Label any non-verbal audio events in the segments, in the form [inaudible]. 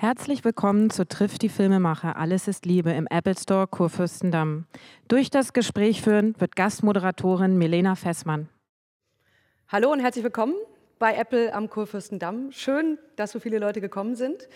Herzlich willkommen zu Trifft die Filmemacher. Alles ist Liebe im Apple Store Kurfürstendamm. Durch das Gespräch führen wird Gastmoderatorin Milena Fessmann. Hallo und herzlich willkommen bei Apple am Kurfürstendamm. Schön, dass so viele Leute gekommen sind.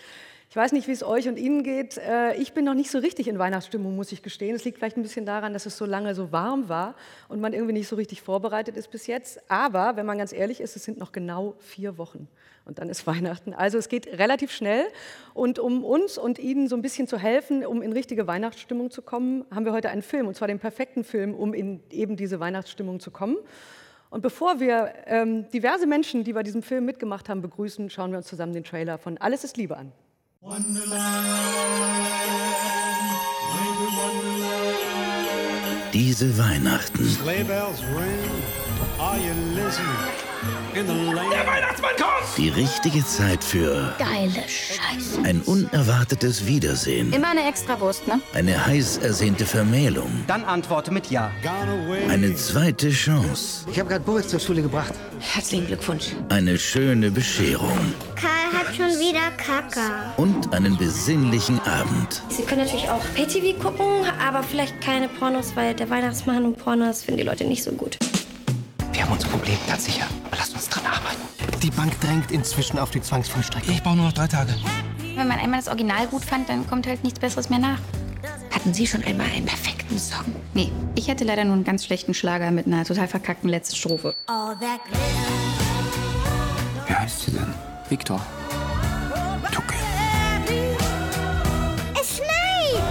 Ich weiß nicht, wie es euch und Ihnen geht. Äh, ich bin noch nicht so richtig in Weihnachtsstimmung, muss ich gestehen. Es liegt vielleicht ein bisschen daran, dass es so lange so warm war und man irgendwie nicht so richtig vorbereitet ist bis jetzt. Aber wenn man ganz ehrlich ist, es sind noch genau vier Wochen und dann ist [laughs] Weihnachten. Also es geht relativ schnell. Und um uns und Ihnen so ein bisschen zu helfen, um in richtige Weihnachtsstimmung zu kommen, haben wir heute einen Film, und zwar den perfekten Film, um in eben diese Weihnachtsstimmung zu kommen. Und bevor wir ähm, diverse Menschen, die bei diesem Film mitgemacht haben, begrüßen, schauen wir uns zusammen den Trailer von Alles ist Liebe an. Diese Weihnachten. Der Weihnachtsmann kommt! Die richtige Zeit für Geile Scheiße. ein unerwartetes Wiedersehen. Immer eine Extrawurst, ne? Eine heiß ersehnte Vermählung. Dann antworte mit Ja. Eine zweite Chance. Ich habe gerade Boris zur Schule gebracht. Herzlichen Glückwunsch. Eine schöne Bescherung. Karl hat schon wieder Kaka. Und einen besinnlichen Abend. Sie können natürlich auch PTV gucken, aber vielleicht keine Pornos, weil der Weihnachtsmann und Pornos finden die Leute nicht so gut. Wir haben unser Problem, ganz sicher. Aber lasst uns dran arbeiten. Die Bank drängt inzwischen auf die Zwangsvollstreckung. Ich brauche nur noch drei Tage. Wenn man einmal das Original gut fand, dann kommt halt nichts Besseres mehr nach. Hatten Sie schon einmal einen perfekten Song? Nee, ich hatte leider nur einen ganz schlechten Schlager mit einer total verkackten letzten Strophe. Wie heißt sie denn? Viktor. Tucke. Es schneit!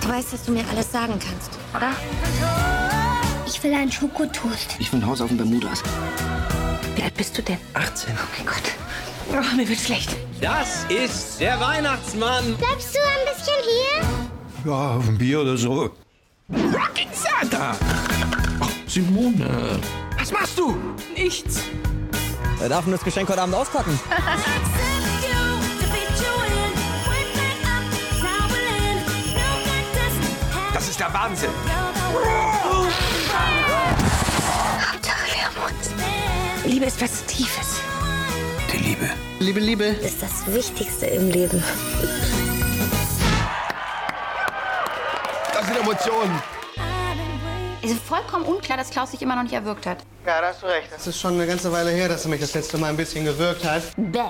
Du weißt, dass du mir alles sagen kannst, oder? Ich will einen Schokotoast. Ich will ein Haus auf den Bermudas. Wie alt bist du denn? 18. Oh mein Gott. Oh, mir wird schlecht. Das ist der Weihnachtsmann. Bleibst du ein bisschen hier? Ja, ein Bier oder so. Rocking Santa! Ach, Simone. Was machst du? Nichts. Wer darf denn das Geschenk heute Abend auspacken? [laughs] Das ist der Wahnsinn. Hauptsache, wir haben uns. Liebe ist was Tiefes. Die Liebe. Liebe, Liebe. Ist das Wichtigste im Leben. Das sind Emotionen. Es ist vollkommen unklar, dass Klaus sich immer noch nicht erwürgt hat. Ja, da hast du recht. Das ist schon eine ganze Weile her, dass er mich das letzte Mal ein bisschen gewirkt hat. Bäh.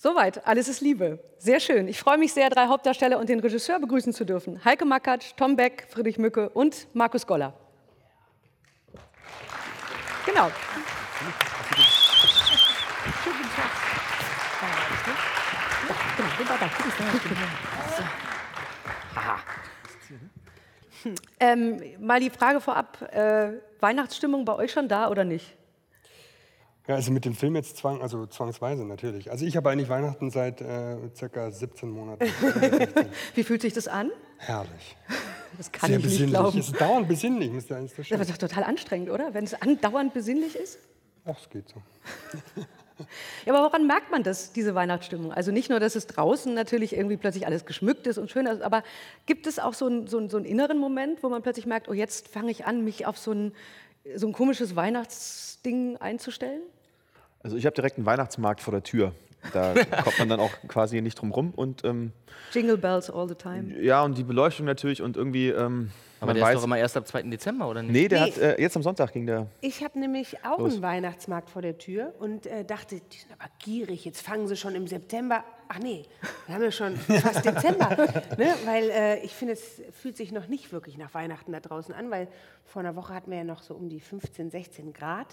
Soweit, alles ist Liebe. Sehr schön. Ich freue mich sehr, drei Hauptdarsteller und den Regisseur begrüßen zu dürfen. Heike Makatsch, Tom Beck, Friedrich Mücke und Markus Goller. Genau. Ähm, mal die Frage vorab, äh, Weihnachtsstimmung bei euch schon da oder nicht? Ja, also mit dem Film jetzt zwang, also zwangsweise natürlich. Also ich habe eigentlich Weihnachten seit äh, circa 17 Monaten. [laughs] Wie fühlt sich das an? Herrlich. Das kann Sehr ich nicht besinnlich. glauben. Es ist dauernd besinnlich, müsste eines das Das ist doch total anstrengend, oder? Wenn es andauernd besinnlich ist? Ach, es geht so. [laughs] Ja, aber woran merkt man das, diese Weihnachtsstimmung? Also nicht nur, dass es draußen natürlich irgendwie plötzlich alles geschmückt ist und schön ist, aber gibt es auch so einen, so einen, so einen inneren Moment, wo man plötzlich merkt, oh, jetzt fange ich an, mich auf so ein, so ein komisches Weihnachtsding einzustellen? Also ich habe direkt einen Weihnachtsmarkt vor der Tür. Da [laughs] kommt man dann auch quasi nicht drum rum. Und ähm, Jingle Bells all the time. ja, und die Beleuchtung natürlich und irgendwie. Ähm, Aber man der weiß, ist doch immer erst ab 2. Dezember, oder nicht? Nee, der Nee. hat äh, jetzt am Sonntag ging der. Ich habe nämlich auch Los. einen Weihnachtsmarkt vor der Tür und äh, dachte, die sind aber gierig, jetzt fangen sie schon im September. Ach nee, wir haben ja schon [laughs] fast Dezember. Ne? Weil äh, ich finde, es fühlt sich noch nicht wirklich nach Weihnachten da draußen an, weil vor einer Woche hatten wir ja noch so um die 15, 16 Grad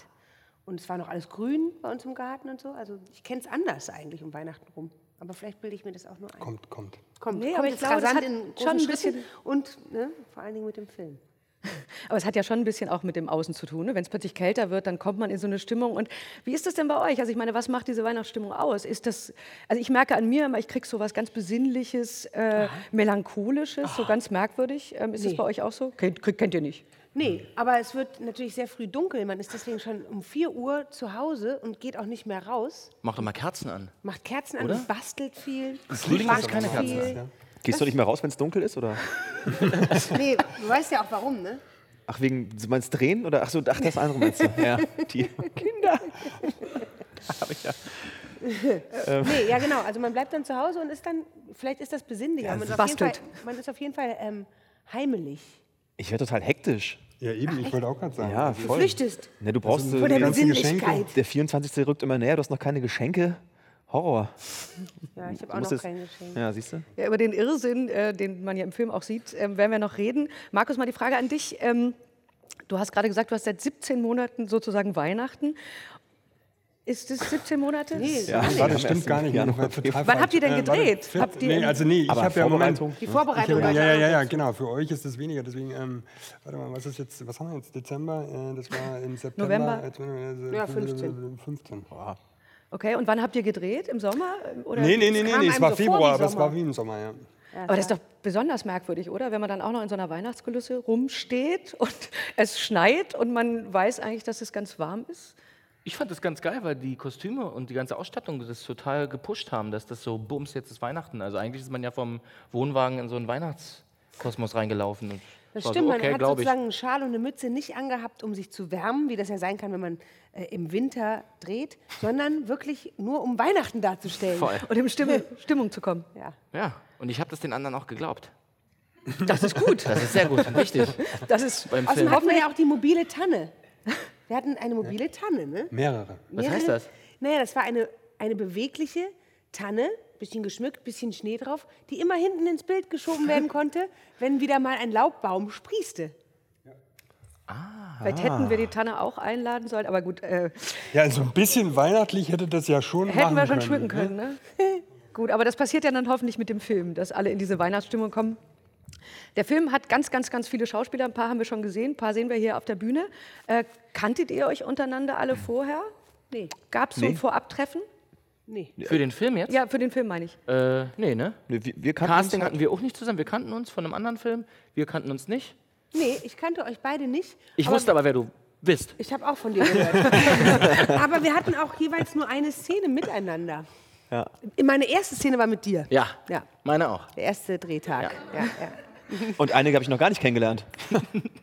und es war noch alles grün bei uns im Garten und so. Also ich kenne es anders eigentlich um Weihnachten rum. Aber vielleicht bilde ich mir das auch nur ein. Kommt, kommt. Kommt, Nee, kommt aber ich glaube, das hat in schon ein Schritten bisschen- und ne, vor allen Dingen mit dem Film. [laughs] Aber es hat ja schon ein bisschen auch mit dem Außen zu tun. Ne? Wenn es plötzlich kälter wird, dann kommt man in so eine Stimmung. Und wie ist das denn bei euch? Also ich meine, was macht diese Weihnachtsstimmung aus? Ist das, also ich merke an mir immer, ich kriege so was ganz Besinnliches, äh, Melancholisches, so ganz merkwürdig. Ähm, ist das Nee. bei euch auch so? Kennt, kennt ihr nicht? Nee, aber es wird natürlich sehr früh dunkel. Man ist deswegen schon um 4 Uhr zu Hause und geht auch nicht mehr raus. Mach doch mal Kerzen an. Macht Kerzen an Oder? bastelt viel. Frühling backt ist keine Kerzen. viel. Gehst du nicht mehr raus, wenn es dunkel ist? Oder? [laughs] Nee, du weißt ja auch warum, ne? Ach, wegen, du meinst drehen? Oder ach so, ach, das andere meinst du? [laughs] Ja, die Kinder. Hab ich ja. [laughs] Äh, nee, ja genau. Also man bleibt dann zu Hause und ist dann, vielleicht ist das besinnlicher. Ja, man, ist auf jeden Fall, bastelt. man ist auf jeden Fall ähm, heimelig. Ich werde total hektisch. Ja, eben, ich wollte auch gerade sagen. Ja, Also, voll. flüchtest. Ne, du brauchst Also vor der die ganzen Besinnlichkeit. Geschenke. Der 24. rückt immer näher, du hast noch keine Geschenke. Horror. Ja, ich habe Du auch noch kein Geschenk. Ja, siehst du? Ja, über den Irrsinn, äh, den man ja im Film auch sieht, ähm, werden wir noch reden. Markus, mal die Frage an dich. Ähm, du hast gerade gesagt, du hast seit 17 Monaten sozusagen Weihnachten. Ist es 17 Monate? Nee, Ja, das stimmt gar nicht. Januar, Das total Wann habt ihr denn. Äh, gedreht? vier- Habt ihr nee, also nee, ich habe ja im Moment... Die Vorbereitung hab, ja, ja, ja, genau. Für euch ist es weniger. Deswegen, ähm, warte mal, was ist jetzt, was haben wir jetzt? Dezember? Äh, das war im September. November? äh, Ja, 15. 15. Okay, und wann habt ihr gedreht? Im Sommer? Oder? Nee, nee, nee, nee, nee, es war so Februar, aber es war wie im Sommer, ja. Aber das ist doch besonders merkwürdig, oder? Wenn man dann auch noch in so einer Weihnachtskulisse rumsteht und [laughs] es schneit und man weiß eigentlich, dass es ganz warm ist. Ich fand das ganz geil, weil die Kostüme und die ganze Ausstattung das total gepusht haben, dass das so, bums, jetzt ist Weihnachten. Also eigentlich ist man ja vom Wohnwagen in so einen Weihnachtskosmos reingelaufen. Und Das stimmt, so, man okay, hat glaub ich. sozusagen einen Schal und eine Mütze nicht angehabt, um sich zu wärmen, wie das ja sein kann, wenn man äh, im Winter dreht, sondern wirklich nur um Weihnachten darzustellen. Voll. Und in Stimme, [laughs] Stimmung zu kommen. Ja. Ja, und ich habe das den anderen auch geglaubt. Das ist gut. Das ist sehr gut und wichtig. Das ist Beim Außerdem hatten wir ja auch die mobile Tanne. Wir hatten eine mobile Tanne, ne? Mehrere. Was heißt das? Naja, das war eine, eine bewegliche Tanne, bisschen geschmückt, bisschen Schnee drauf, die immer hinten ins Bild geschoben werden [laughs] konnte, wenn wieder mal ein Laubbaum sprießte. Vielleicht hätten wir die Tanne auch einladen sollen, aber gut, äh, Ja, also ein bisschen weihnachtlich hätte das ja schon hätten wir schon können, schmücken können. Ne? [laughs] gut, aber das passiert ja dann hoffentlich mit dem Film, dass alle in diese Weihnachtsstimmung kommen. Der Film hat ganz, ganz, ganz viele Schauspieler. Ein paar haben wir schon gesehen, ein paar sehen wir hier auf der Bühne. Äh, kanntet ihr euch untereinander alle vorher? Nee. Gab es so Nee. ein Vorabtreffen? Nee. Für den Film jetzt? Ja, für den Film meine ich. Äh, nee, ne? Nee, wir, wir kannten Casting uns- hatten wir auch nicht zusammen. Wir kannten uns von einem anderen Film. Wir kannten uns nicht. Nee, ich kannte euch beide nicht. Ich wusste aber, wer du bist. Ich habe auch von dir gehört. [laughs] aber wir hatten auch jeweils nur eine Szene miteinander. Ja. Meine erste Szene war mit dir. Ja, Ja, meine auch. der erste Drehtag. Ja. Ja, Und einige habe ich noch gar nicht kennengelernt. [laughs]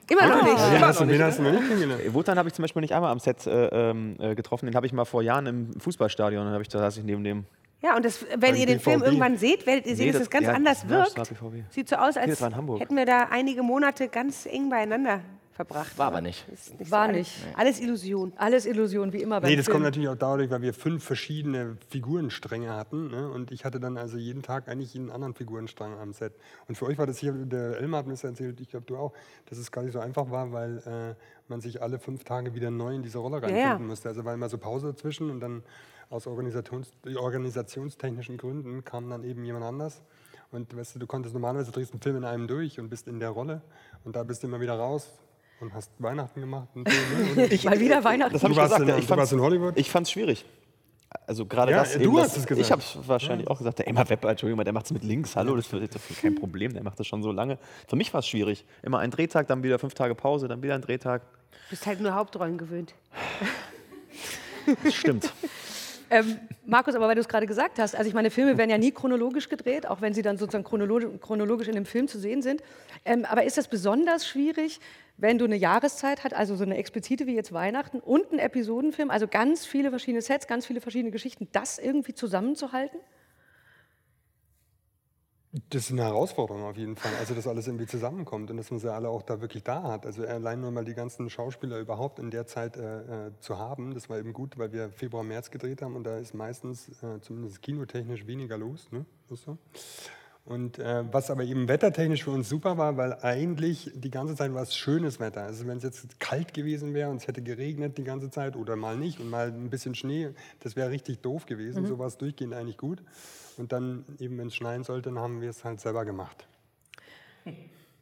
Immer noch nicht. Wen hast du, wen hast du noch nicht kennengelernt? Wotan habe ich zum Beispiel nicht einmal am Set äh, ähm, äh, getroffen. Den habe ich mal vor Jahren im Fußballstadion. Dann habe ich da saß ich neben dem. Ja, und das, wenn ihr den Film BVB. irgendwann seht, werdet ihr sehen, Nee, dass das- es ganz ja, anders wirkt. das. Sieht so aus, als das hätten wir da einige Monate ganz eng beieinander verbracht. War aber nicht. Nicht War so nicht. Alles, alles Illusion. Alles Illusion, wie immer beim Nee, das Film. kommt natürlich auch dadurch, weil wir fünf verschiedene Figurenstränge hatten. Ne? Und ich hatte dann also jeden Tag eigentlich einen anderen Figurenstrang am Set. Und für euch war das hier, der Elmar hat mir das erzählt, ich glaube du auch, dass es gar nicht so einfach war, weil äh, man sich alle fünf Tage wieder neu in diese Rolle Ja, reinfinden ja. musste. Also war immer so Pause dazwischen und dann aus Organisations organisationstechnischen Gründen kam dann eben jemand anders. Und weißt du, du konntest normalerweise drehst einen Film in einem durch und bist in der Rolle und da bist du immer wieder raus und hast Weihnachten gemacht. Und so, ne? [laughs] und Mal wieder Weihnachten. Das habe Du ich warst gesagt. in- ich du warst in Hollywood? Ich fand es schwierig. Also gerade Ja, das du eben. hast das, es gesagt. Ich habe es wahrscheinlich auch gesagt. Der Emma Webber, Entschuldigung, der macht es mit links. Hallo, das ist das ist kein Problem. Der macht das schon so lange. Für mich war es schwierig. Immer ein Drehtag, dann wieder fünf Tage Pause, dann wieder ein Drehtag. Du bist halt nur Hauptrollen gewöhnt. Das stimmt. [laughs] Ähm, Markus, aber weil du es gerade gesagt hast, also ich meine, Filme werden ja nie chronologisch gedreht, auch wenn sie dann sozusagen chronolo chronologisch in dem Film zu sehen sind. Ähm, aber ist das besonders schwierig, wenn du eine Jahreszeit hast, also so eine explizite wie jetzt Weihnachten und einen Episodenfilm, also ganz viele verschiedene Sets, ganz viele verschiedene Geschichten, das irgendwie zusammenzuhalten? Das ist eine Herausforderung auf jeden Fall. Also, dass alles irgendwie zusammenkommt und dass man sie alle auch da wirklich da hat. Also, allein nur mal die ganzen Schauspieler überhaupt in der Zeit äh, äh, zu haben, das war eben gut, weil wir Februar, März gedreht haben und da ist meistens, äh, zumindest kinotechnisch, weniger los. Ne? Ist so. Und äh, was aber eben wettertechnisch für uns super war, weil eigentlich die ganze Zeit war es schönes Wetter. Also wenn es jetzt kalt gewesen wäre und es hätte geregnet die ganze Zeit oder mal nicht und mal ein bisschen Schnee, das wäre richtig doof gewesen. Mhm. So war es durchgehend eigentlich gut. Und dann eben, wenn es schneien sollte, dann haben wir es halt selber gemacht.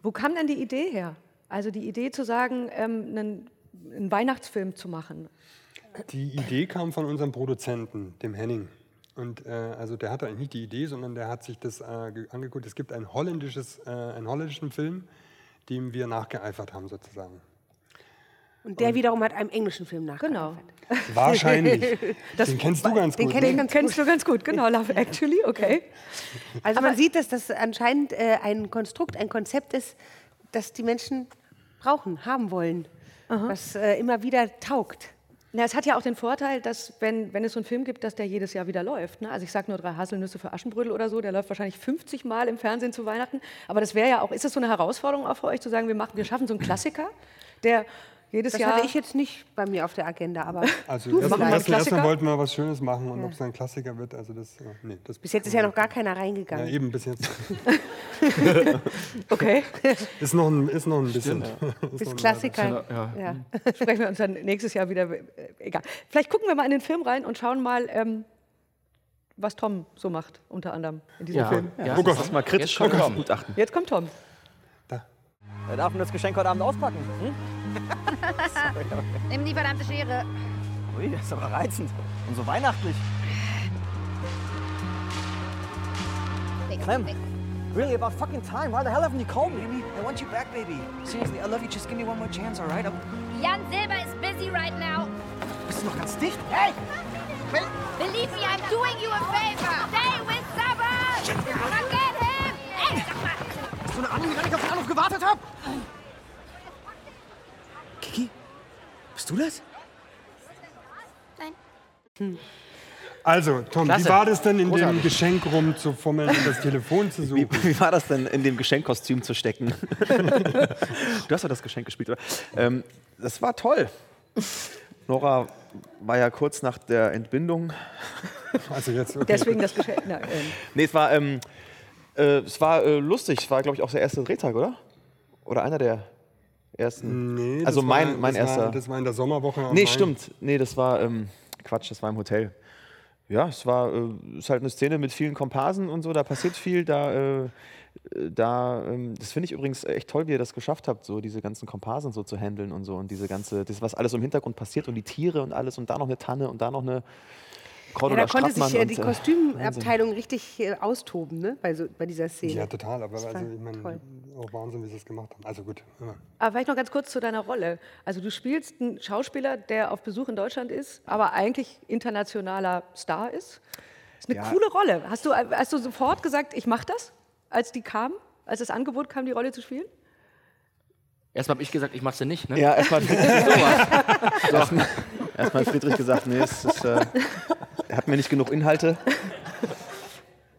Wo kam denn die Idee her? Also die Idee zu sagen, ähm, einen, einen Weihnachtsfilm zu machen. Die Idee kam von unserem Produzenten, dem Henning. Und äh, also der hatte eigentlich nicht die Idee, sondern der hat sich das äh, ge- angeguckt. Es gibt ein holländisches, äh, einen holländischen Film, dem wir nachgeeifert haben sozusagen. Und der wiederum hat einem englischen Film nach. Genau. [laughs] Wahrscheinlich. [laughs] den kennst du ganz den gut. kenn ich ne? ganz Kennst du ganz gut, genau, Love Actually, okay. [laughs] Also man sieht, dass das anscheinend äh, ein Konstrukt, ein Konzept ist, das die Menschen brauchen, haben wollen, was äh, immer wieder taugt. Na, es hat ja auch den Vorteil, dass wenn, wenn es so einen Film gibt, dass der jedes Jahr wieder läuft. Ne? Also ich sage nur drei Haselnüsse für Aschenbrödel oder so, der läuft wahrscheinlich 50 Mal im Fernsehen zu Weihnachten. Aber das wäre ja auch, ist das so eine Herausforderung auch für euch zu sagen, wir, machen, wir schaffen so einen Klassiker, der jedes Das Jahr... hatte ich jetzt nicht bei mir auf der Agenda, aber [laughs] Also du erstmal vielleicht. erst, erstmal wollten wir was Schönes machen und ob es ein Klassiker wird, also das, äh, nee, das Bis jetzt ist ja noch gar keiner ja, reingegangen. eben bis jetzt. [laughs] Okay. [laughs] ist, noch ein, ist noch ein bisschen. Ist Bis noch ein Klassiker. Ja. Ja. Sprechen wir uns dann nächstes Jahr wieder. äh, Egal. Vielleicht gucken wir mal in den Film rein und schauen mal, ähm, was Tom so macht, unter anderem in diesem Ja, Film. ja, Oh Gott. mal kritisch Jetzt kommt Tom. Gutachten. Jetzt kommt Tom. Wer darf denn das Geschenk heute Abend auspacken? Hm? [laughs] Nimm die verdammte Schere. Ui, das ist aber reizend. Und so weihnachtlich. Clem, really about fucking time. Why the hell haven't you called me? Amy, I want you back, baby. Seriously, I love you. Just give me one more chance, all right? I'm Jan Silber is busy right now. Bist du noch ganz dicht? Hey! Believe me, I'm doing you a favor. Stay with Sabbath. Forget him. Ey, sag mal. Bist du eine Ahnung, wie lange ich auf den Anruf gewartet habe? Kiki? Bist du das? Also, Tom, Klasse. wie war das denn in dem Großartig. Geschenk rumzufummeln und das Telefon zu suchen? Wie, wie war das denn, in dem Geschenkkostüm zu stecken? [laughs] du hast doch das Geschenk gespielt, oder? Ähm, das war toll. Nora war ja kurz nach der Entbindung. Also jetzt, okay. Deswegen das Geschenk. Na, ähm, Nee, es war, ähm, äh, es war äh, lustig. Es war, glaube ich, auch der erste Drehtag, oder? Oder einer der ersten. Nee, also mein, war, mein das erster. War, das war in der Sommerwoche. nee, Main. stimmt. Nee, das war ähm, Quatsch, das war im Hotel. Ja, es war äh, ist halt eine Szene mit vielen Komparsen und so, da passiert viel, da, äh, da ähm, das finde ich übrigens echt toll, wie ihr das geschafft habt, so diese ganzen Komparsen so zu handeln und so und diese ganze, das was alles im Hintergrund passiert und die Tiere und alles und da noch eine Tanne und da noch eine Ja, Cordula da konnte sich Strattmann ja und, die äh, Kostümabteilung richtig äh, austoben, ne? bei, so, bei dieser Szene. Ja, total. Aber also, war ich meine, auch Wahnsinn, wie sie es gemacht haben. Also gut, immer. Aber vielleicht noch ganz kurz zu deiner Rolle. Also du spielst einen Schauspieler, der auf Besuch in Deutschland ist, aber eigentlich internationaler Star ist. Das ist eine Ja. coole Rolle. Hast du, hast du sofort gesagt, ich mache das, als die kam, als das Angebot kam, die Rolle zu spielen? Erstmal habe ich gesagt, ich mache sie nicht. Ne? Ja, erstmal [laughs] erstmal [laughs] erstmal hat Friedrich gesagt, nee, es ist, äh, er hat mir nicht genug Inhalte.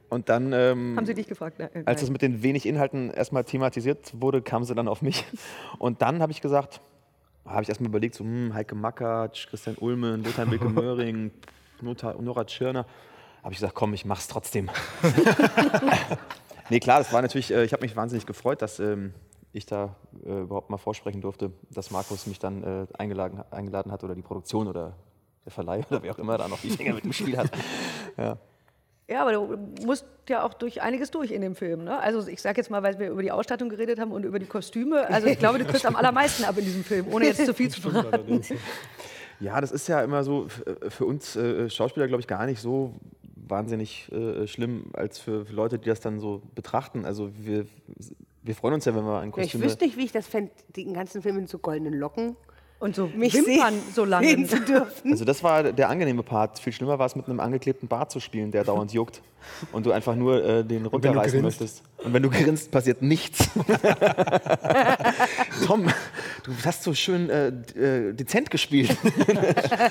Und dann, ähm, Haben sie dich gefragt? Nein, als nein. es mit den wenig Inhalten erstmal thematisiert wurde, kam sie dann auf mich. Und dann habe ich gesagt, habe ich erstmal überlegt, so, hm, Heike Makatsch, Christian Ulmen, Lothar Wilke [laughs] Möhring, Nora Tschirner. Habe ich gesagt, komm, ich mach's trotzdem. [laughs] [laughs] nee, klar, das war natürlich, äh, ich habe mich wahnsinnig gefreut, dass ähm, ich da äh, überhaupt mal vorsprechen durfte, dass Markus mich dann äh, eingeladen, eingeladen hat oder die Produktion oder der Verleih oder wer auch immer da noch die Finger mit dem Spiel hat. [laughs] Ja. Ja, aber du musst ja auch durch einiges durch in dem Film. Ne? Also ich sage jetzt mal, weil wir über die Ausstattung geredet haben und über die Kostüme. Also ich glaube, du kriegst am allermeisten ab in diesem Film, ohne jetzt zu viel zu verraten. Ja, das ist ja immer so f- für uns äh, Schauspieler, glaube ich, gar nicht so wahnsinnig äh, schlimm als für, für Leute, die das dann so betrachten. Also wir, wir freuen uns ja, wenn wir ein Ja, ich wüsste nicht, wie ich das fände, den ganzen Film in so goldenen Locken. Und so mich Wimpern so lange. zu dürfen. also das war der angenehme Part. Viel schlimmer war es, mit einem angeklebten Bart zu spielen, der dauernd juckt. [laughs] Und du einfach nur äh, den runterreißen möchtest. Und wenn du grinst, passiert nichts. [laughs] Tom, du hast so schön äh, äh, dezent gespielt. [laughs]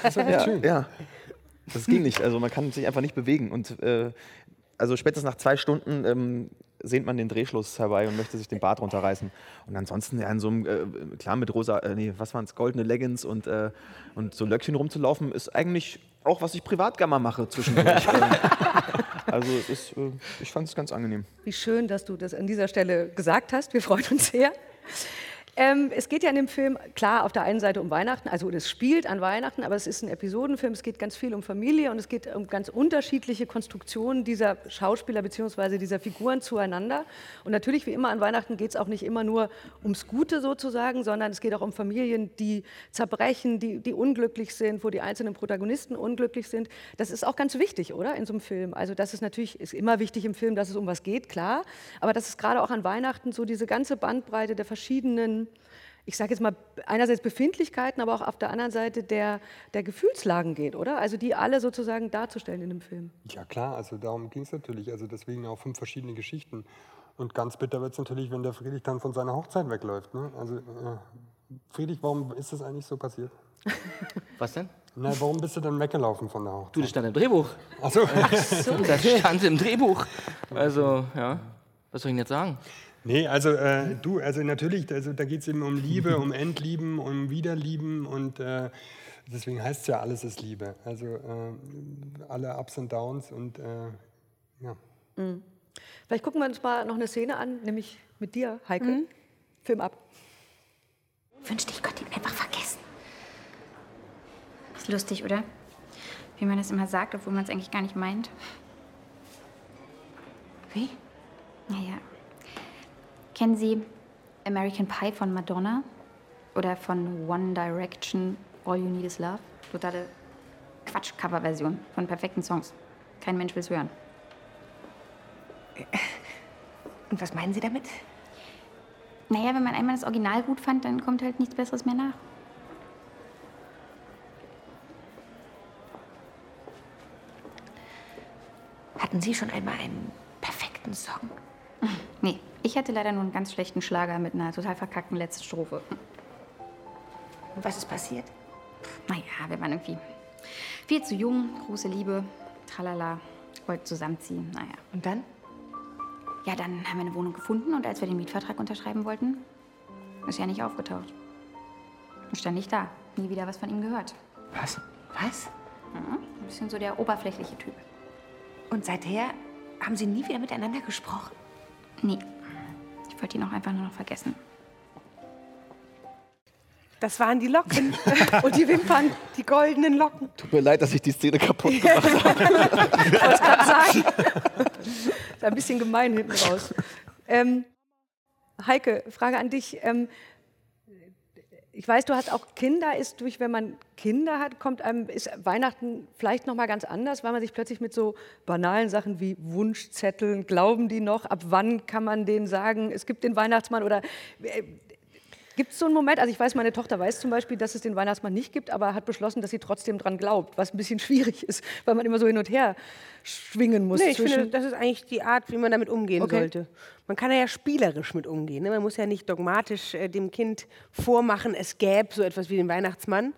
Das war echt ja, schön. ja, das ging nicht. Also man kann sich einfach nicht bewegen. Und äh, also spätestens nach zwei Stunden ähm, sehnt man den Drehschluss herbei und möchte sich den Bart runterreißen. Und ansonsten ja, in so einem, äh, klar mit rosa, äh, nee, was waren es, goldene Leggings und, äh, und so Löckchen rumzulaufen, ist eigentlich auch, was ich privat gerne mal mache zwischendurch. [laughs] Ähm, also es ist, äh, ich fand es ganz angenehm. Wie schön, dass du das an dieser Stelle gesagt hast. Wir freuen uns sehr. Ähm, es geht ja in dem Film, klar, auf der einen Seite um Weihnachten, also es spielt an Weihnachten, aber es ist ein Episodenfilm, es geht ganz viel um Familie und es geht um ganz unterschiedliche Konstruktionen dieser Schauspieler bzw. dieser Figuren zueinander. Und natürlich, wie immer an Weihnachten, geht es auch nicht immer nur ums Gute sozusagen, sondern es geht auch um Familien, die zerbrechen, die, die unglücklich sind, wo die einzelnen Protagonisten unglücklich sind. Das ist auch ganz wichtig, oder, in so einem Film. Also das ist natürlich, ist immer wichtig im Film, dass es um was geht, klar, aber dass es gerade auch an Weihnachten so diese ganze Bandbreite der verschiedenen ich sage jetzt mal, einerseits Befindlichkeiten, aber auch auf der anderen Seite der, der Gefühlslagen geht, oder? Also die alle sozusagen darzustellen in dem Film. Ja klar, also darum ging es natürlich. Also deswegen auch fünf verschiedene Geschichten. Und ganz bitter wird es natürlich, wenn der Friedrich dann von seiner Hochzeit wegläuft. Ne? Also äh, Friedrich, warum ist das eigentlich so passiert? [laughs] Was denn? Na, warum bist du dann weggelaufen von der Hochzeit? Du, das stand im Drehbuch. Ach so. Ach [laughs] so. Das stand im Drehbuch. Also, ja, was soll ich denn jetzt sagen? Nee, also äh, du, also natürlich, also, da geht es eben um Liebe, um Endlieben, um Wiederlieben und äh, deswegen heißt es ja, alles ist Liebe. Also äh, alle Ups und Downs und äh, ja. Mhm. Vielleicht gucken wir uns mal noch eine Szene an, nämlich mit dir, Heike. Mhm. Film ab. Wünschte, ich könnte ihn einfach vergessen. Ist lustig, oder? Wie man das immer sagt, obwohl man es eigentlich gar nicht meint. Wie? Naja. Kennen Sie American Pie von Madonna? Oder von One Direction, All You Need Is Love? Totale Quatsch-Cover-Version von perfekten Songs. Kein Mensch will's hören. Und was meinen Sie damit? Naja, wenn man einmal das Original gut fand, dann kommt halt nichts Besseres mehr nach. Hatten Sie schon einmal einen perfekten Song? [laughs] Nee, ich hatte leider nur einen ganz schlechten Schlager mit einer total verkackten letzten Strophe. Und was ist passiert? Naja, wir waren irgendwie viel zu jung, große Liebe, tralala, wollten zusammenziehen, naja. Und dann? Ja, dann haben wir eine Wohnung gefunden und als wir den Mietvertrag unterschreiben wollten, ist er nicht aufgetaucht. Dann stand ich da, nie wieder was von ihm gehört. Was? Was? Mhm, ein bisschen so der oberflächliche Typ. Und seither haben Sie nie wieder miteinander gesprochen? Nee, ich wollte ihn auch einfach nur noch vergessen. Das waren die Locken. [laughs] Und die Wimpern, die goldenen Locken. Tut mir leid, dass ich die Szene kaputt gemacht habe. Ich [laughs] wollte es gerade sagen. ist ein bisschen gemein hinten raus. Ähm, Heike, Frage an dich. Ähm, ich weiß, du hast auch Kinder. Ist durch, wenn man Kinder hat, kommt einem ist Weihnachten vielleicht noch mal ganz anders, weil man sich plötzlich mit so banalen Sachen wie Wunschzetteln, glauben die noch? Ab wann kann man denen sagen, es gibt den Weihnachtsmann oder äh, Gibt es so einen Moment, also ich weiß, meine Tochter weiß zum Beispiel, dass es den Weihnachtsmann nicht gibt, aber hat beschlossen, dass sie trotzdem dran glaubt, was ein bisschen [laughs] schwierig ist, weil man immer so hin und her schwingen muss. Nee, ich zwischen finde, das ist eigentlich die Art, wie man damit umgehen Okay. sollte. Man kann ja spielerisch mit umgehen. Ne? Man muss ja nicht dogmatisch äh, dem Kind vormachen, es gäbe so etwas wie den Weihnachtsmann.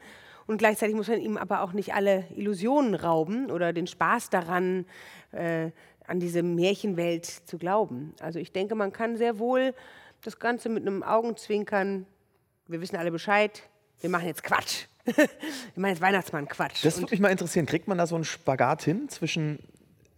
Und gleichzeitig muss man ihm aber auch nicht alle Illusionen rauben oder den Spaß daran, äh, an diese Märchenwelt zu glauben. Also ich denke, man kann sehr wohl das Ganze mit einem Augenzwinkern, wir wissen alle Bescheid, wir machen jetzt Quatsch. [laughs] wir machen jetzt Weihnachtsmann-Quatsch. Das würde mich mal interessieren. Kriegt man da so einen Spagat hin zwischen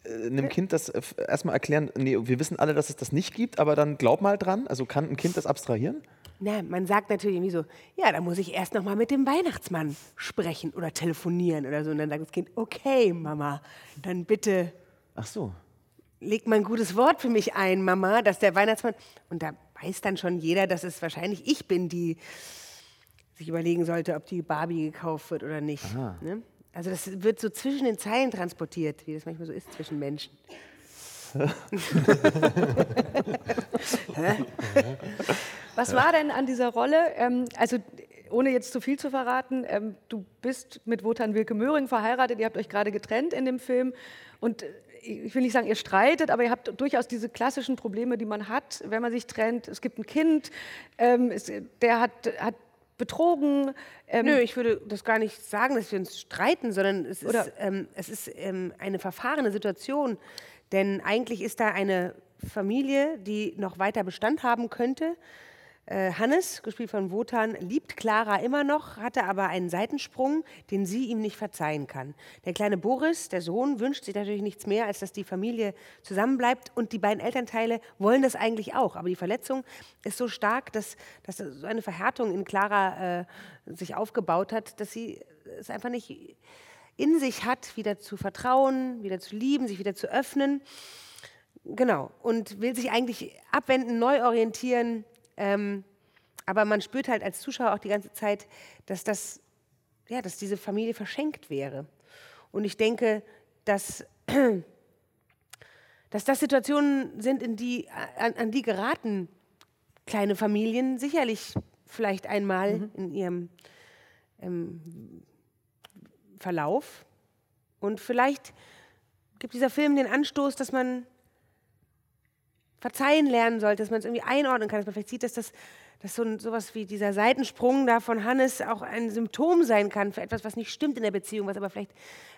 äh, einem Kind, das äh, erstmal erklären, nee, wir wissen alle, dass es das nicht gibt, aber dann glaub mal dran. Also kann ein Kind das abstrahieren? Na, man sagt natürlich irgendwie so, ja, da muss ich erst noch mal mit dem Weihnachtsmann sprechen oder telefonieren oder so. Und dann sagt das Kind, okay, Mama, dann bitte Ach so. leg mal ein gutes Wort für mich ein, Mama, dass der Weihnachtsmann. Und da weiß dann schon jeder, dass es wahrscheinlich ich bin, die sich überlegen sollte, ob die Barbie gekauft wird oder nicht. Ne? Also das wird so zwischen den Zeilen transportiert, wie das manchmal so ist zwischen Menschen. [laughs] Was war denn an dieser Rolle? Ähm, also ohne jetzt zu viel zu verraten, ähm, du bist mit Wotan Wilke Möhring verheiratet, ihr habt euch gerade getrennt in dem Film und äh, ich will nicht sagen, ihr streitet, aber ihr habt durchaus diese klassischen Probleme, die man hat, wenn man sich trennt. Es gibt ein Kind, ähm, es, der hat, hat betrogen. Ähm, Nö, ich würde das gar nicht sagen, dass wir uns streiten, sondern es ist, ähm, es ist ähm, eine verfahrene Situation. Denn eigentlich ist da eine Familie, die noch weiter Bestand haben könnte. Äh, Hannes, gespielt von Wotan, liebt Clara immer noch, hatte aber einen Seitensprung, den sie ihm nicht verzeihen kann. Der kleine Boris, der Sohn, wünscht sich natürlich nichts mehr, als dass die Familie zusammenbleibt. Und die beiden Elternteile wollen das eigentlich auch. Aber die Verletzung ist so stark, dass, dass so eine Verhärtung in Clara äh, sich aufgebaut hat, dass sie es einfach nicht in sich hat, wieder zu vertrauen, wieder zu lieben, sich wieder zu öffnen. Genau. Und will sich eigentlich abwenden, neu orientieren. Ähm, aber man spürt halt als Zuschauer auch die ganze Zeit, dass, das, ja, dass diese Familie verschenkt wäre. Und ich denke, dass, [clears throat] dass das Situationen sind, in die, an, an die geraten kleine Familien sicherlich vielleicht einmal in ihrem ähm, Verlauf. Und vielleicht gibt dieser Film den Anstoß, dass man verzeihen lernen sollte, dass man es irgendwie einordnen kann, dass man vielleicht sieht, dass das dass so ein, sowas wie dieser Seitensprung da von Hannes auch ein Symptom sein kann für etwas, was nicht stimmt in der Beziehung, was aber vielleicht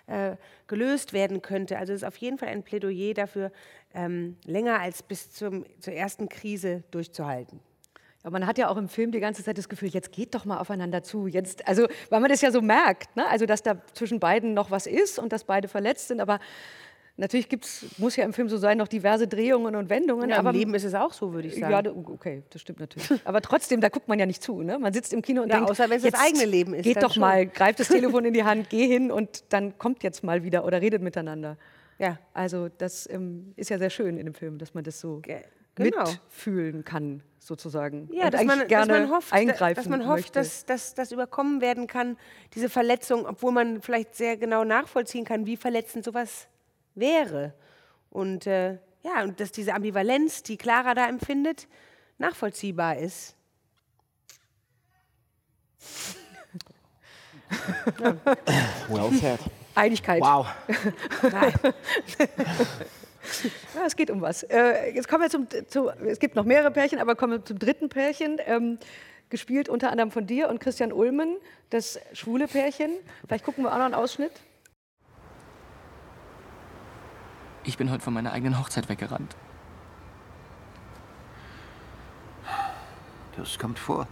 äh, gelöst werden könnte. Also es ist auf jeden Fall ein Plädoyer dafür, ähm, länger als bis zum, zur ersten Krise durchzuhalten. Ja, man hat ja auch im Film die ganze Zeit das Gefühl, jetzt geht doch mal aufeinander zu. Jetzt, also, weil man das ja so merkt, ne? also dass da zwischen beiden noch was ist und dass beide verletzt sind, aber Natürlich gibt's, muss ja im Film so sein, noch diverse Drehungen und Wendungen. Ja, aber Im Leben ist es auch so, würde ich sagen. Ja, okay, das stimmt natürlich. aber trotzdem, da guckt man ja nicht zu. Ne? Man sitzt im Kino und ja, denkt, außer wenn es das eigene Leben ist. Geht doch schon. mal, greif das [laughs] Telefon in die Hand, geh hin und dann kommt jetzt mal wieder oder redet miteinander. Ja. Also das ähm, ist ja sehr schön in dem Film, dass man das so genau. mitfühlen kann, sozusagen. Ja, und dass man, gerne dass man hofft, eingreifen dass man hofft, möchte. dass, dass das überkommen werden kann, diese Verletzung, obwohl man vielleicht sehr genau nachvollziehen kann, wie verletzend sowas wäre. Und äh, ja, und dass diese Ambivalenz, die Clara da empfindet, nachvollziehbar ist. ja. [laughs] Well said. Einigkeit. Wow. Nein. [laughs] ja, es geht um was. Äh, jetzt kommen wir zum, zu, es gibt noch mehrere Pärchen, aber kommen wir zum dritten Pärchen. Ähm, gespielt unter anderem von dir und Christian Ulmen, das schwule Pärchen. Vielleicht gucken wir auch noch einen Ausschnitt. Ich bin heute von meiner eigenen Hochzeit weggerannt. Das kommt vor.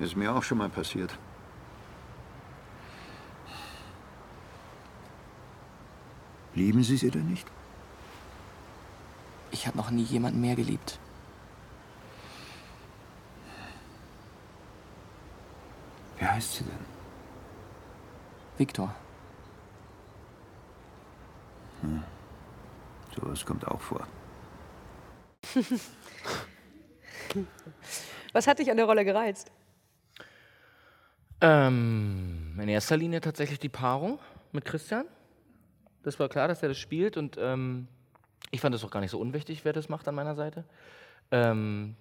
Das ist mir auch schon mal passiert. Lieben Sie sie denn nicht? Ich habe noch nie jemanden mehr geliebt. Wie heißt sie denn? Viktor. Hm. Sowas kommt auch vor. [laughs] Was hat dich an der Rolle gereizt? Ähm, in erster Linie tatsächlich die Paarung mit Christian. Das war klar, dass er das spielt und ähm, ich fand es auch gar nicht so unwichtig, wer das macht an meiner Seite. Ähm,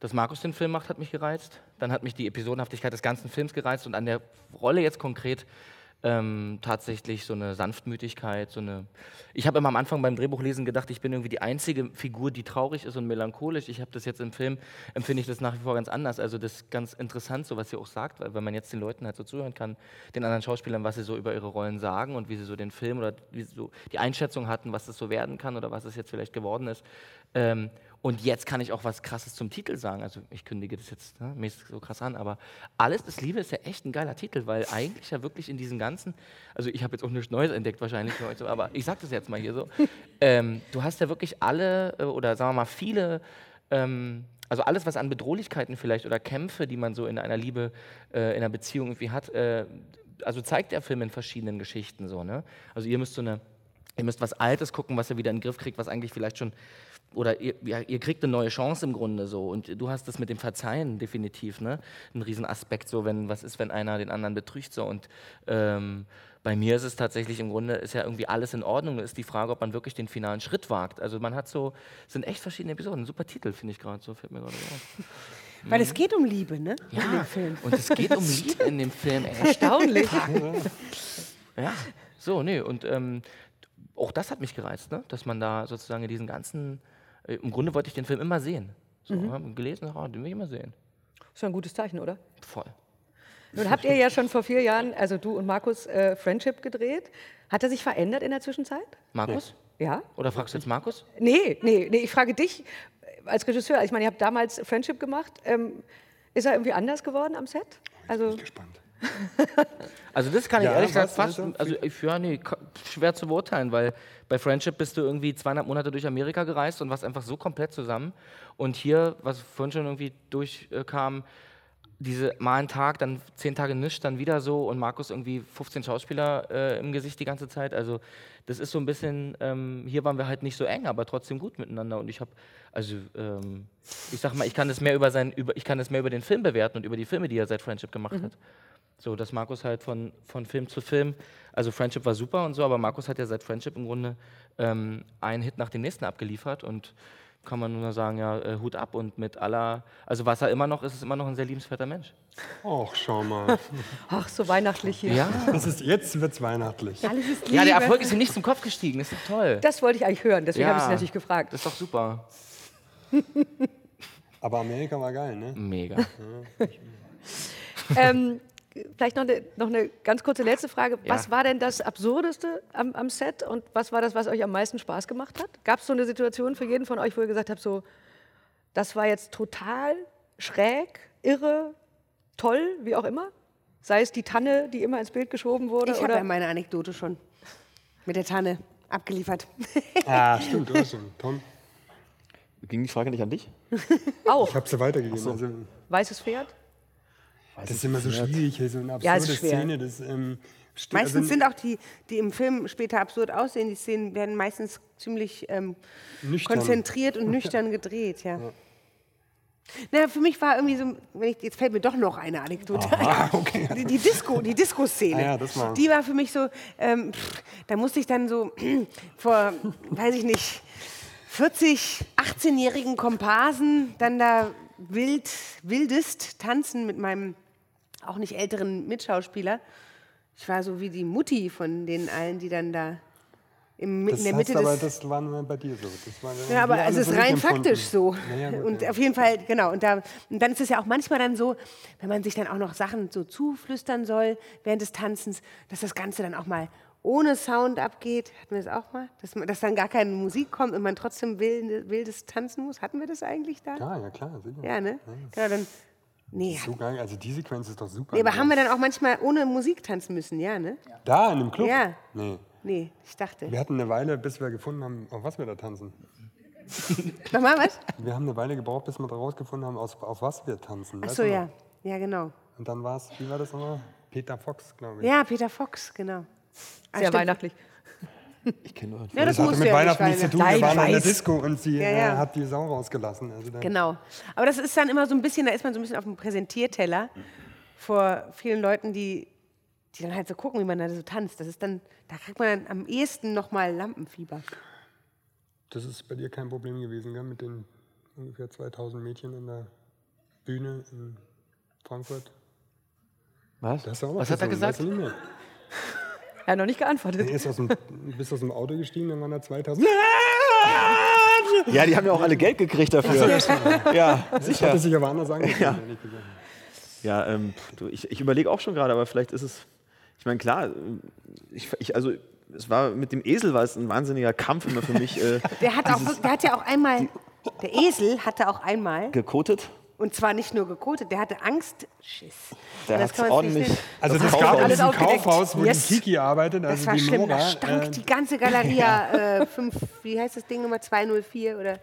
dass Markus den Film macht, hat mich gereizt. Dann hat mich die Episodenhaftigkeit des ganzen Films gereizt und an der Rolle jetzt konkret ähm, tatsächlich so eine Sanftmütigkeit, so eine. Ich habe immer am Anfang beim Drehbuchlesen gedacht, ich bin irgendwie die einzige Figur, die traurig ist und melancholisch. Ich habe das jetzt im Film, empfinde ich das nach wie vor ganz anders. Also das ist ganz interessant, so was sie auch sagt, weil wenn man jetzt den Leuten halt so zuhören kann, den anderen Schauspielern, was sie so über ihre Rollen sagen und wie sie so den Film oder wie sie so die Einschätzung hatten, was das so werden kann oder was es jetzt vielleicht geworden ist. Ähm, und jetzt kann ich auch was Krasses zum Titel sagen. Also ich kündige das jetzt ne, mäßig so krass an, aber Alles ist Liebe ist ja echt ein geiler Titel, weil eigentlich ja wirklich in diesen ganzen, also ich habe jetzt auch nichts Neues entdeckt wahrscheinlich für heute, aber ich sage das jetzt mal hier so. [laughs] Ähm, du hast ja wirklich alle äh, oder sagen wir mal viele ähm, also alles, was an Bedrohlichkeiten vielleicht oder Kämpfe, die man so in einer Liebe, äh, in einer Beziehung irgendwie hat, äh, also zeigt der Film in verschiedenen Geschichten so. Ne? Also ihr müsst so eine, ihr müsst was Altes gucken, was ihr wieder in den Griff kriegt, was eigentlich vielleicht schon oder ihr, ja, ihr, kriegt eine neue Chance im Grunde so. Und du hast das mit dem Verzeihen definitiv, ne? Ein Riesenaspekt, so wenn, was ist, wenn einer den anderen betrügt so. Und ähm, bei mir ist es tatsächlich im Grunde, ist ja irgendwie alles in Ordnung. Ist die Frage, ob man wirklich den finalen Schritt wagt. Also man hat so, es sind echt verschiedene Episoden. Super Titel, finde ich gerade, so fällt mir gerade auf. [laughs] Weil es geht um Liebe, ne? Ja, in dem Film. und es geht um [laughs] Liebe in dem Film. Ey. Erstaunlich. Ja, so, nee, und ähm, auch das hat mich gereizt, ne? dass man da sozusagen in diesen ganzen, äh, im Grunde wollte ich den Film immer sehen. So, Mhm. hab gelesen, oh, den will ich immer sehen. Ist schon ein gutes Zeichen, oder? Voll. Nun habt ihr ja schon vor vier Jahren, also du und Markus, äh, Friendship gedreht. Hat er sich verändert in der Zwischenzeit? Markus? Ja. Oder fragst du jetzt Markus? Nee, nee, nee, ich frage dich äh, als Regisseur. Ich meine, ihr habt damals Friendship gemacht. Ähm, ist er irgendwie anders geworden am Set? Also, [laughs] Also das kann ich Ja, ehrlich gesagt fast, also ich, ja, nee, schwer zu beurteilen, weil bei Friendship bist du irgendwie zweieinhalb Monate durch Amerika gereist und warst einfach so komplett zusammen. Und hier, was vorhin schon irgendwie durchkam, diese mal einen Tag, dann zehn Tage nichts, dann wieder so und Markus irgendwie 15 Schauspieler äh, im Gesicht die ganze Zeit. Also das ist so ein bisschen, ähm, hier waren wir halt nicht so eng, aber trotzdem gut miteinander. Und ich habe, also ähm, ich sag mal, ich kann es mehr über sein, über, ich kann es mehr über den Film bewerten und über die Filme, die er seit Friendship gemacht Mhm. hat. So, dass Markus halt von, von Film zu Film, also Friendship war super und so, aber Markus hat ja seit Friendship im Grunde ähm, einen Hit nach dem nächsten abgeliefert und kann man nur sagen, ja, äh, Hut ab und mit aller, also was er immer noch ist, ist immer noch ein sehr liebenswerter Mensch. Och, schau mal. [laughs] Ach, so weihnachtlich hier. Ja. Das ist, jetzt wird's weihnachtlich. Alles ist Ja, der Liebe. Erfolg ist ihm nicht zum Kopf gestiegen, das ist doch toll. Das wollte ich eigentlich hören, deswegen Ja. habe ich Sie natürlich gefragt. Das ist doch super. [laughs] Aber Amerika war geil, ne? Mega. [laughs] ähm, vielleicht noch eine, noch eine ganz kurze letzte Frage. Ja. Was war denn das Absurdeste am, am Set und was war das, was euch am meisten Spaß gemacht hat? Gab es so eine Situation für jeden von euch, wo ihr gesagt habt, so, das war jetzt total schräg, irre, toll, wie auch immer? Sei es die Tanne, die immer ins Bild geschoben wurde? Ich habe oder ja meine Anekdote schon mit der Tanne abgeliefert. Ah, stimmt, du hast schon. Tom, Ging die Frage nicht an dich? Auch. ich habe sie weitergegeben. so. Also, Weißes Pferd? Das ist immer so schwierig, hier so eine Ja, absurde ist schwer. Szene. Das, ähm, Meistens also, sind auch die, die im Film später absurd aussehen, die Szenen werden meistens ziemlich ähm, konzentriert und [laughs] nüchtern gedreht, ja. Na, für mich war irgendwie so, wenn ich, jetzt fällt mir doch noch eine Anekdote Aha, ein. [laughs] okay. Die, die Disco, die Disco-Szene. Ah ja, Die war für mich so, ähm, pff, da musste ich dann so [clears throat] vor, weiß ich nicht, 40, 18-jährigen Komparsen dann da wild, wildest tanzen mit meinem auch nicht älteren Mitschauspieler. Ich war so wie die Mutti von den allen, die dann da im, das in der Mitte aber, des das war nur bei dir so. Das war, ja, aber es ist rein faktisch so. Naja, gut, und ja. auf jeden Fall, genau. Und, da, und dann ist es ja auch manchmal dann so, wenn man sich dann auch noch Sachen so zuflüstern soll während des Tanzens, dass das Ganze dann auch mal ohne Sound abgeht. Hatten wir das auch mal? Dass, man- dass dann gar keine Musik kommt und man trotzdem wild, wildes tanzen muss. Hatten wir das eigentlich da? Ja, ja, klar, sicher. Ja, ne? Genau, dann, nee, So geil, also die Sequenz ist doch super. nee, aber haben wir dann auch manchmal ohne Musik tanzen müssen, ja, ne? Da, in dem Club? Ja. Nee. Nee, ich dachte. Wir hatten eine Weile, bis wir gefunden haben, auf was wir da tanzen. [laughs] Nochmal was? Wir haben eine Weile gebraucht, bis wir herausgefunden haben, aus, auf was wir tanzen. Ach so, noch? ja. Ja, genau. Und dann war es, wie war das nochmal? Peter Fox, glaube ich. Ja, Peter Fox, genau. Sehr stimmt. weihnachtlich. Ich kenne nur. Ja, das, das hatte mit ja Weihnachten nicht, nichts zu tun. Nein, wir waren in der. Disco und sie Ja, ja. Äh, hat die Sau rausgelassen. Also Genau. Aber das ist dann immer so ein bisschen, da ist man so ein bisschen auf dem Präsentierteller vor vielen Leuten, die, die dann halt so gucken, wie man da so tanzt. Das ist dann, da kriegt man dann am ehesten nochmal Lampenfieber. Das ist bei dir kein Problem gewesen, gell? mit den ungefähr 2000 Mädchen in der Bühne in Frankfurt. Was? Was hat er gesagt? weißt du nicht mehr? Er hat noch nicht geantwortet. Er ist aus dem, bist aus dem Auto gestiegen, dann waren da 2000. [laughs] Ja, die haben ja auch alle Geld gekriegt dafür. ja, Das sicher. hatte sich aber anders angehört, Ja. Ja, ähm, du, ich, ich überlege auch schon gerade, aber vielleicht ist es. Ich meine, klar, ich, ich, also es war mit dem Esel war es ein wahnsinniger Kampf immer für mich. Äh, Der hat, auch, der hat ja auch einmal, der Esel hatte auch einmal, gekotet. Und zwar nicht nur gekotet, der hatte Angst. Schiss. Der Das hat kann ordentlich. nicht- Also das das, gab in Alles diesem aufgedeckt. Kaufhaus, wo Yes. die Kiki arbeitet, Das also war die schlimm, Nora. da stank äh, die ganze Galeria [laughs] äh, fünf, wie heißt das Ding immer, 204 oder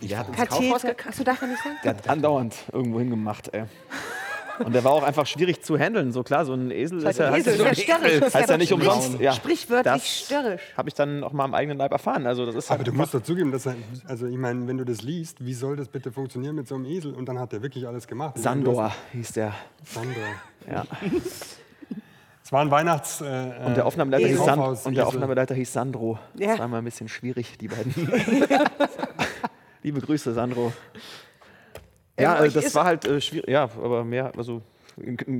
Der hat ins Kaufhaus Katheter. Achso, darf man nicht sagen? Der hat andauernd irgendwo hingemacht, ey. Und der war auch einfach schwierig zu handeln. So klar, so ein Esel ist ja, Esel, heißt, ist ja störrisch. heißt ja nicht umsonst. Ja, Sprichwörtlich störrisch. habe ich dann auch mal am eigenen Leib erfahren. Also das ist Aber du musst doch zugeben, dass er, also ich meine, wenn du das liest, wie soll das bitte funktionieren mit so einem Esel? Und dann hat er wirklich alles gemacht. Meine, Sandor hast- hieß der. Sandor. Ja. Es war ein Weihnachts. Äh, Und der Aufnahmeleiter, hieß, San und der Esel. Aufnahmeleiter hieß Sandro. Ja. Das war mal ein bisschen schwierig, die beiden. [laughs] Liebe Grüße, Sandro. Ja, Ähm, äh, euch das war halt äh, schwierig. Ja, aber mehr, also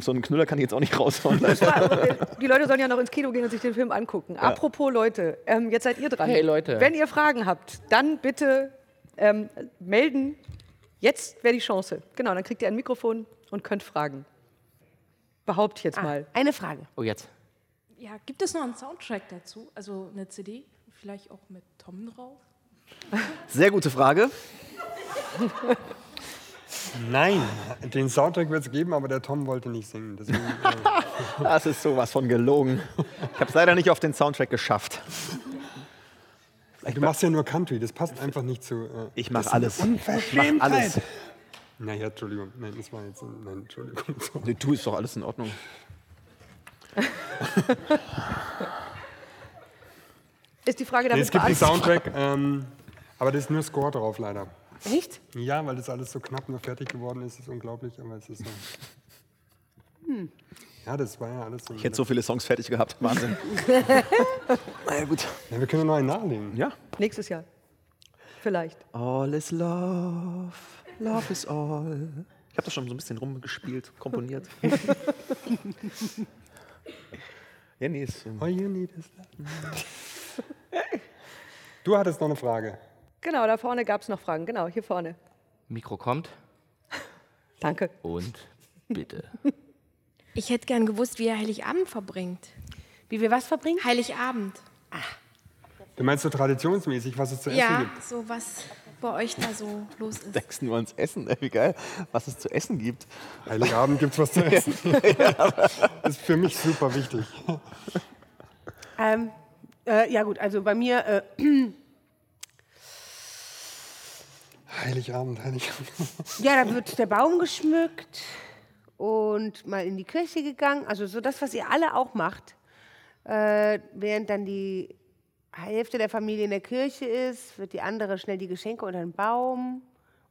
so einen Knüller kann ich jetzt auch nicht raushauen. Die Leute sollen ja noch ins Kino gehen und sich den Film angucken. Apropos Leute, ähm, jetzt seid ihr dran. Hey, Leute. Wenn ihr Fragen habt, dann bitte ähm, melden. Jetzt wäre die Chance. Genau, dann kriegt ihr ein Mikrofon und könnt fragen. Behaupte ich jetzt mal. Eine Frage. Oh, jetzt. Ja, gibt es noch einen Soundtrack dazu? Also eine CD? Vielleicht auch mit Tom drauf? Sehr gute Frage. [laughs] Nein, den Soundtrack wird es geben, aber der Tom wollte nicht singen. Deswegen, äh, [laughs] Das ist sowas von gelogen. Ich habe es leider nicht auf den Soundtrack geschafft. du machst ja nur Country, das passt einfach nicht zu. Äh, Ich mach das ist alles. eine Ich mach Unverschämtheit. alles. Naja, Entschuldigung. Nein, das war jetzt. Nein, Entschuldigung. Nee, du ist doch alles in Ordnung. Ist die Frage Nee, damit es gibt einen? Soundtrack, ähm, aber da ist nur Score drauf, leider. Echt? Ja, weil das alles so knapp nur fertig geworden ist, ist unglaublich, aber es ist so. Hm. Ja, das war ja alles so. Ich hätte so viele Songs fertig gehabt. [laughs] Wahnsinn. Na ja, gut. Ja, wir können noch einen nachlegen. Ja. Nächstes Jahr. Vielleicht. All is love, love is all. Ich habe das schon so ein bisschen rumgespielt, komponiert. [laughs] ja, nee, ist, All you need is Du hattest noch eine Frage. Genau, da vorne gab es noch Fragen. Genau, hier vorne. Mikro kommt. [laughs] Danke. Und bitte. Ich hätte gern gewusst, wie ihr Heiligabend verbringt. Wie wir was verbringen? Heiligabend. Du meinst so traditionsmäßig, was es zu essen Ja, gibt? so was bei euch da so los ist. denkst nur ans Essen, [laughs] wie geil, was es zu essen gibt. Heiligabend gibt es was zu [laughs] essen. das ist für mich super wichtig. Ähm, äh, ja gut, also bei mir, äh, Heiligabend, Heiligabend. ja, da wird der Baum geschmückt und mal in die Kirche gegangen. Also so das, was ihr alle auch macht. Äh, während dann die Hälfte der Familie in der Kirche ist, wird die andere schnell die Geschenke unter den Baum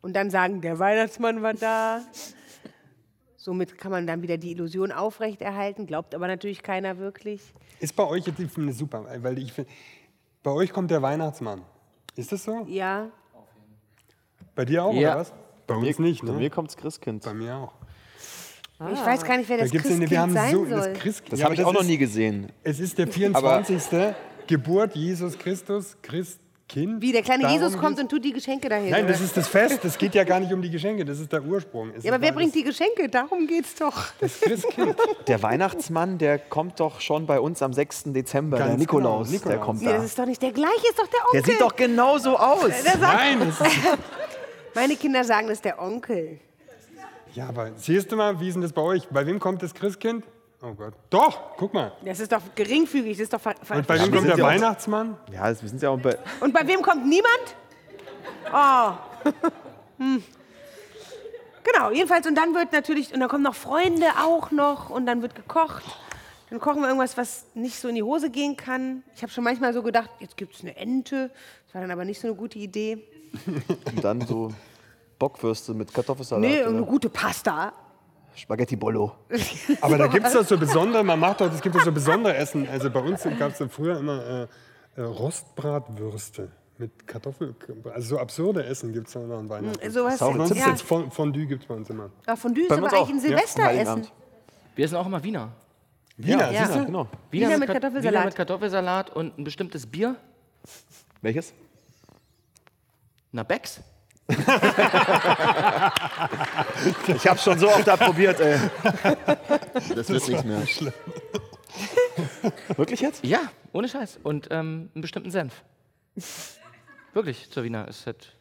und dann sagen, der Weihnachtsmann war da. Somit kann man dann wieder die Illusion aufrechterhalten, glaubt aber natürlich keiner wirklich. Ist bei euch jetzt super, weil ich finde, bei euch kommt der Weihnachtsmann. Ist das so? Ja. Bei dir auch, Ja. oder was? Bei uns nicht, ne? Bei mir kommt das Christkind. Bei mir auch. Ich weiß gar nicht, wer Da das eine- Christkind wir haben sein so, soll. Das, Christkind, Das Ja, habe ich auch noch ist- nie gesehen. Es ist der 24. Geburt Jesus Christus, Christkind. Wie, der kleine Darum Jesus kommt und tut die Geschenke dahin. Nein, das oder? ist das Fest. Es geht ja gar nicht um die Geschenke, das ist der Ursprung. Es ja, aber wer bringt die Geschenke? Darum geht's doch. Das Christkind. Der Weihnachtsmann, der kommt doch schon bei uns am 6. Dezember. Ganz der Nikolaus, genau, der Nikolaus. kommt Nee, da. das ist doch nicht der gleiche, ist doch der Der Onkel. sieht doch genauso aus. Der Nein, das ist, [laughs] Meine Kinder sagen, das ist der Onkel. ja, aber siehst du mal, wie ist denn das bei euch? Bei wem kommt das Christkind? Oh Gott. Doch, guck mal. Das ist doch geringfügig, das ist doch ver ver Und bei wem kommt der Weihnachtsmann? Ja, das- sind ja auch bei. Und bei wem kommt niemand? Oh. hm. Genau, jedenfalls. Und dann wird natürlich, und dann kommen noch Freunde auch noch und dann wird gekocht. Dann kochen wir irgendwas, was nicht so in die Hose gehen kann. Ich habe schon manchmal so gedacht, jetzt gibt es eine Ente. Das war dann aber nicht so eine gute Idee. Und dann so Bockwürste mit Kartoffelsalat. Nee, eine gute Pasta. Spaghetti Bollo. Aber da gibt es doch so besondere, man macht doch, es gibt doch so besondere Essen. Also bei uns gab es früher immer äh, äh, Rostbratwürste mit Kartoffel. Also so absurde Essen gibt es da noch an Weihnachten. Mm, sowas- Sonst ja. Fondue gibt es bei uns immer. Ja, Fondue ist Bei aber eigentlich auch, ein ja, Silvesteressen. Heiligenabend. Wir essen auch immer Wiener. Wiener, Ja. siehst du? Genau. Wiener mit Kat- Kartoffelsalat. Wiener mit Kartoffelsalat und ein bestimmtes Bier. Welches? Na, Becks. [laughs] Ich habe schon so oft probiert, ey. Das wird nichts mehr. [laughs] Wirklich jetzt? Ja, ohne Scheiß. Und ähm, einen bestimmten Senf. Wirklich, zur Wiener ist halt.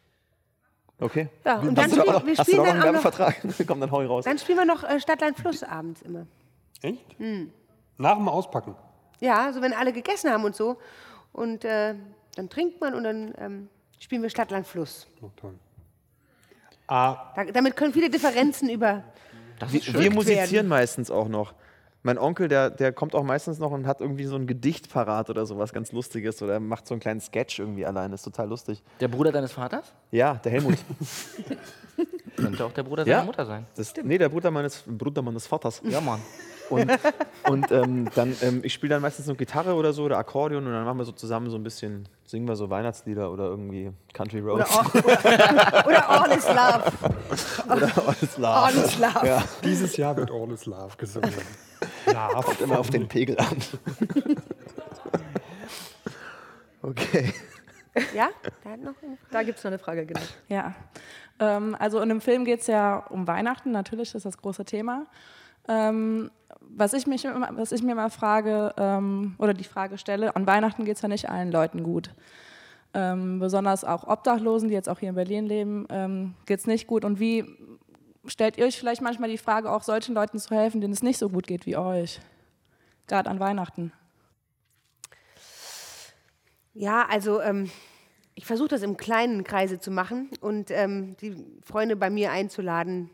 Okay. Ja, und Hast dann du da auch, wir hast du da dann einen noch- Werbevertrag? [laughs] Komm, dann hau ich raus. Dann spielen wir noch äh, Stadtland Fluss abends immer. Echt? Hm. Nach dem Auspacken. Ja, so wenn alle gegessen haben und so. Und äh, dann trinkt man und dann ähm, spielen wir Stadtland Fluss. Oh, toll. Ah, Da, damit können viele Differenzen über. Wir musizieren werden. meistens auch noch. Mein Onkel, der, der kommt auch meistens noch und hat irgendwie so ein Gedicht parat oder sowas ganz Lustiges oder macht so einen kleinen Sketch irgendwie allein. Das ist total lustig. Der Bruder deines Vaters? Ja, der Helmut. [laughs] [laughs] Könnte auch der Bruder seiner ja, Mutter sein. Das, nee, der Bruder meines, Bruder meines Vaters. Ja, Mann. Und, und ähm, dann, ähm, ich spiele dann meistens so Gitarre oder so oder Akkordeon und dann machen wir so zusammen so ein bisschen, singen wir so Weihnachtslieder oder irgendwie Country Oder, Roads. all, oder, [laughs] oder All is Love. Oder Alles Love. All is Love. Ja, dieses Jahr wird All is Love gesungen. Love. kommt immer auf den Pegel an. [laughs] Okay. Ja? Da, hat noch eine Frage. Da gibt es noch eine Frage, genau. Ja, ähm, also in dem Film geht es ja um Weihnachten, natürlich ist das große Thema. Ähm, was, ich mich was ich mir mal frage ähm, oder die Frage stelle, an Weihnachten geht es ja nicht allen Leuten gut. Ähm, besonders auch Obdachlosen, die jetzt auch hier in Berlin leben, ähm, geht es nicht gut. Und wie stellt ihr euch vielleicht manchmal die Frage, auch solchen Leuten zu helfen, denen es nicht so gut geht wie euch? Gerade an Weihnachten. Ja, also ähm, ich versuche das im kleinen Kreise zu machen und ähm, die Freunde bei mir einzuladen,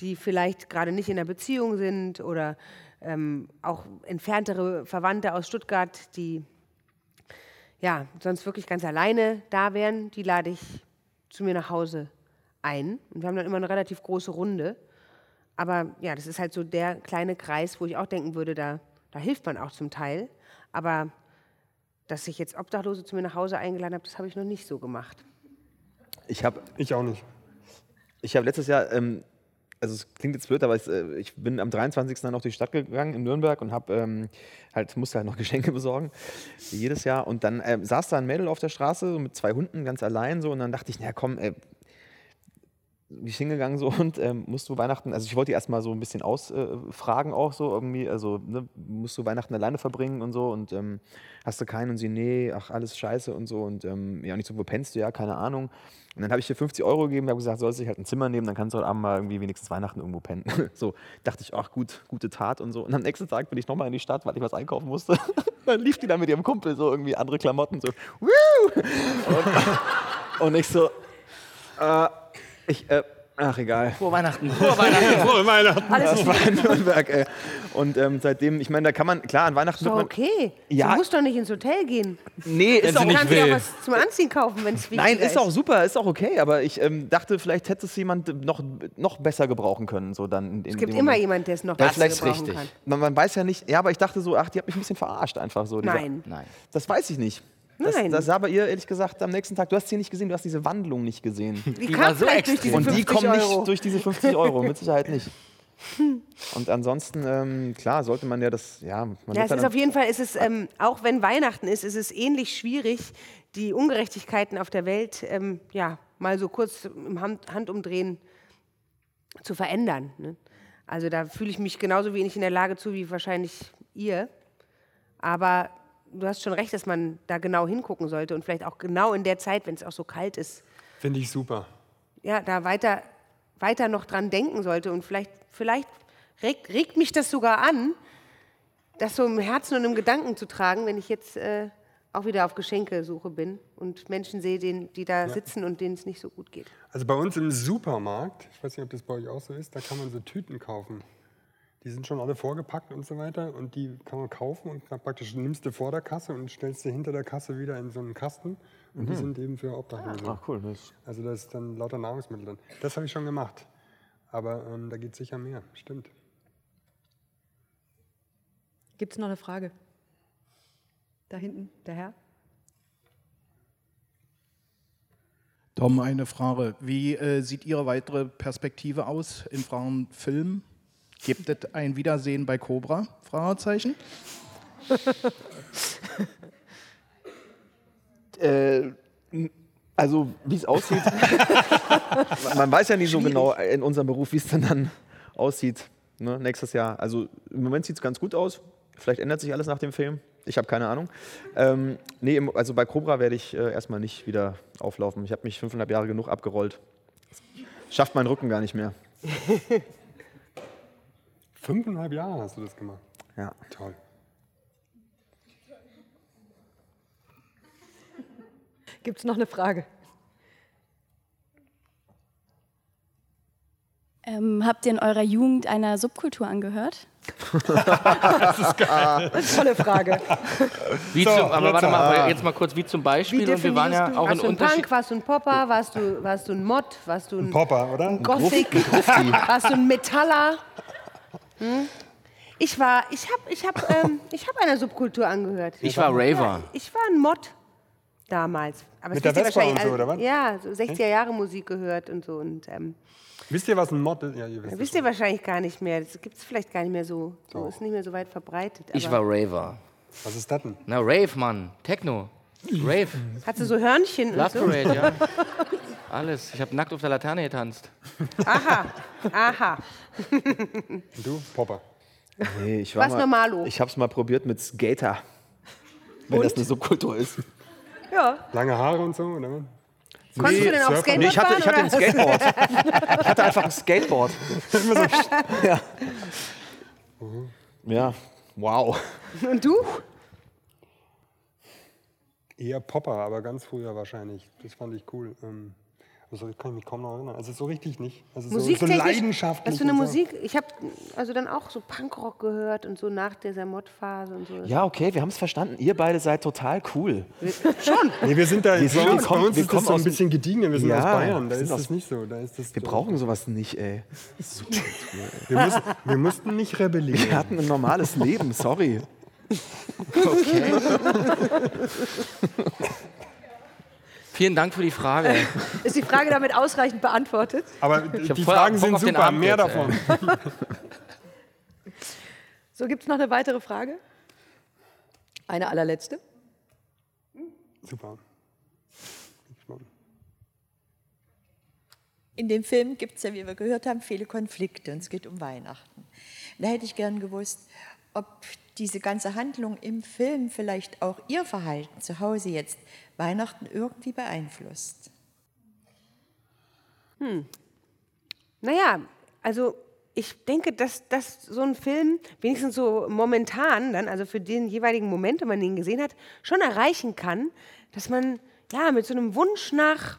die vielleicht gerade nicht in einer Beziehung sind oder ähm, auch entferntere Verwandte aus Stuttgart, die ja sonst wirklich ganz alleine da wären, die lade ich zu mir nach Hause ein. Und wir haben dann immer eine relativ große Runde. Aber ja, das ist halt so der kleine Kreis, wo ich auch denken würde, da, da hilft man auch zum Teil. Aber dass ich jetzt Obdachlose zu mir nach Hause eingeladen habe, das habe ich noch nicht so gemacht. Ich habe. Ich auch nicht. Ich habe letztes Jahr, ähm, also es klingt jetzt blöd, aber ich, äh, ich bin am 23. dann noch durch die Stadt gegangen in Nürnberg und habe ähm, halt musste halt noch [laughs] Geschenke besorgen, jedes Jahr. Und dann ähm, saß da ein Mädel auf der Straße so mit zwei Hunden ganz allein so und dann dachte ich, na komm, ey, bin ich hingegangen so [laughs] und ähm, musst du Weihnachten, also ich wollte die erstmal so ein bisschen ausfragen auch so irgendwie, also ne, musst du Weihnachten alleine verbringen und so und ähm, hast du keinen und sie, nee, ach alles scheiße und so und ähm, ja, und ich so, wo pennst du, ja, keine Ahnung. Und dann habe ich dir 50 Euro gegeben, habe gesagt, sollst du dich halt ein Zimmer nehmen, dann kannst du heute Abend mal irgendwie wenigstens Weihnachten irgendwo pennen. [laughs] so, dachte ich, ach gut, gute Tat und so. Und am nächsten Tag bin ich nochmal in die Stadt, weil ich was einkaufen musste. [laughs] dann lief die da mit ihrem Kumpel so irgendwie andere Klamotten so, Woo! Und, und ich so, äh, ich, äh, ach egal. Frohe Weihnachten. Frohe Weihnachten. [laughs] Frohe Weihnachten. Alles das war in Nürnberg, ey. Und ähm, seitdem, ich meine, da kann man, klar, an Weihnachten So, wird man. okay. Ja. Du musst doch nicht ins Hotel gehen. Nee, ist du auch nicht kannst dir auch was zum Anziehen kaufen, wenn es wichtig Nein, ist auch super, ist auch okay, aber ich ähm, dachte, vielleicht hätte es jemand noch, noch besser gebrauchen können. So dann in, in Es gibt dem immer Moment. jemand, der es noch Ja, besser vielleicht gebrauchen richtig. kann. Man, man weiß ja nicht, ja, aber ich dachte so, ach, die hat mich ein bisschen verarscht einfach so. dieser- Nein. Nein. Das weiß ich nicht. Das, Nein. das sah bei ihr ehrlich gesagt am nächsten Tag. Du hast sie nicht gesehen, du hast diese Wandlung nicht gesehen. [laughs] Die kam vielleicht durch diese Und die 50 kommen Euro. nicht durch diese 50 Euro, mit Sicherheit nicht. [laughs] Und ansonsten, ähm, klar, sollte man ja das, ja, man Ja, es ist auf jeden Fall, ist es, ähm, auch wenn Weihnachten ist, ist es ähnlich schwierig, die Ungerechtigkeiten auf der Welt ähm, ja, mal so kurz im Hand, Handumdrehen zu verändern. Ne? Also da fühle ich mich genauso wenig in der Lage zu wie wahrscheinlich ihr. Aber du hast schon recht, dass man da genau hingucken sollte und vielleicht auch genau in der Zeit, wenn es auch so kalt ist, Finde ich super. ja, da weiter, weiter noch dran denken sollte. Und vielleicht, vielleicht regt, regt mich das sogar an, das so im Herzen und im Gedanken zu tragen, wenn ich jetzt äh, auch wieder auf Geschenkesuche bin und Menschen sehe, denen, die da Ja. sitzen und denen es nicht so gut geht. Also bei uns im Supermarkt, ich weiß nicht, ob das bei euch auch so ist, da kann man so Tüten kaufen. Die sind schon alle vorgepackt und so weiter und die kann man kaufen und dann praktisch nimmst du vor der Kasse und stellst sie hinter der Kasse wieder in so einen Kasten und die Mhm. sind eben für Obdachlose. Ach cool, das Also da ist dann lauter Nahrungsmittel drin. Das habe ich schon gemacht. Aber ähm, da geht sicher mehr, stimmt. Gibt es noch eine Frage? Da hinten, der Herr. Tom, eine Frage. Wie äh, sieht Ihre weitere Perspektive aus in Frauen Film? Gibt es ein Wiedersehen bei Cobra? Fragezeichen. [laughs] Äh, also, wie es aussieht. [laughs] man weiß ja nicht so genau in unserem Beruf, wie es dann, dann aussieht ne, nächstes Jahr. Also, im Moment sieht es ganz gut aus. Vielleicht ändert sich alles nach dem Film. Ich habe keine Ahnung. Ähm, nee, im- also bei Cobra werde ich äh, erstmal nicht wieder auflaufen. Ich habe mich fünfeinhalb Jahre genug abgerollt. Schafft mein Rücken gar nicht mehr. [laughs] Fünfeinhalb Jahre hast du das gemacht. Ja. Toll. Gibt es noch eine Frage? Ähm, habt ihr in eurer Jugend einer Subkultur angehört? das ist geil. Tolle Frage. Wie So, zum, aber warte jetzt, mal, aber jetzt mal kurz, wie zum Beispiel. und wir waren ja auch in warst du ein. Punk, warst du ein Popper, warst du, warst du ein Mod, warst du ein, Ein Popper, oder? ein Gothic, warst du ein Metaller? Hm? Ich war, ich habe ich hab, ähm, [laughs] ich hab einer Subkultur angehört. Ich war Raver. Ja, ich war ein Mod damals. Aber Mit das der Vespa und so, wahrscheinlich oder alle- Ja, so 60er Jahre Musik gehört und so. Und ähm, Wisst ihr, was ein Mod ist? Ja, ihr wisst wisst ihr wahrscheinlich gar nicht mehr. Das gibt es vielleicht gar nicht mehr so. So ist nicht mehr so weit verbreitet. Ich war Raver. Was ist das denn? Na, Rave, Mann. Techno. Rave. Hast du so Hörnchen und Love so? Parade, ja. [laughs] Alles. Ich habe nackt auf der Laterne getanzt. Aha, aha. Und [laughs] du? Popper. Nee, ich war Was mal, normalo? Ich habe es mal probiert mit Skater. Wenn das eine Subkultur ist. Ja. Lange Haare und so, oder? Konntest du denn auch? Skateboard Nee, ich hatte, ich hatte ein oder? Skateboard. Ich hatte einfach ein Skateboard. ja. ja, wow. Und du? Eher Popper, aber ganz früher wahrscheinlich. Das fand ich cool. Ähm, also kann ich mich kaum noch erinnern. Also so richtig nicht. Also so, so leidenschaftlich. Was für eine. Musik? Ich habe also dann auch so Punkrock gehört und so nach dieser Mod-Phase und so. Ja, okay, wir haben es verstanden. Ihr beide seid total cool. Schon. Nee, wir sind da, Wir sind- wir kommen- bei uns wir ist kommen das so ein bisschen gediegener. Wir sind Ja, aus Bayern, da wir sind ist das nicht so. Da ist das Wir so. brauchen sowas nicht, ey. Wir mussten, wir mussten nicht rebellieren. Wir hatten ein normales Leben, sorry. Okay. [laughs] Vielen Dank für die Frage. [laughs] Ist die Frage damit ausreichend beantwortet? Aber die Fragen sind super, mehr jetzt, davon. So, gibt es noch eine weitere Frage? Eine allerletzte? Super. In dem Film gibt es ja, wie wir gehört haben, viele Konflikte und es geht um Weihnachten. Da hätte ich gern gewusst, ob diese ganze Handlung im Film vielleicht auch Ihr Verhalten zu Hause jetzt Weihnachten irgendwie beeinflusst. Hm. Naja, also ich denke, dass, dass so ein Film, wenigstens so momentan dann, also für den jeweiligen Moment, wenn man ihn gesehen hat, schon erreichen kann, dass man ja mit so einem Wunsch nach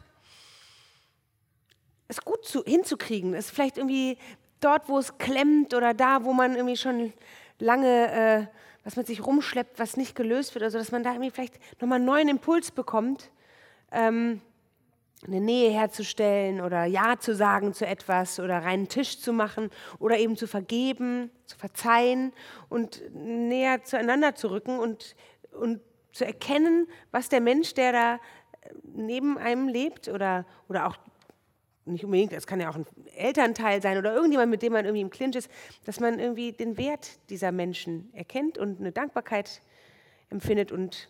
es gut zu, hinzukriegen, es vielleicht irgendwie dort, wo es klemmt oder da, wo man irgendwie schon lange, äh, was mit sich rumschleppt, was nicht gelöst wird, also dass man da irgendwie vielleicht nochmal einen neuen Impuls bekommt, ähm, eine Nähe herzustellen oder Ja zu sagen zu etwas oder reinen Tisch zu machen oder eben zu vergeben, zu verzeihen und näher zueinander zu rücken und, und zu erkennen, was der Mensch, der da neben einem lebt oder, oder auch nicht unbedingt, es kann ja auch ein Elternteil sein oder irgendjemand, mit dem man irgendwie im Clinch ist, dass man irgendwie den Wert dieser Menschen erkennt und eine Dankbarkeit empfindet und,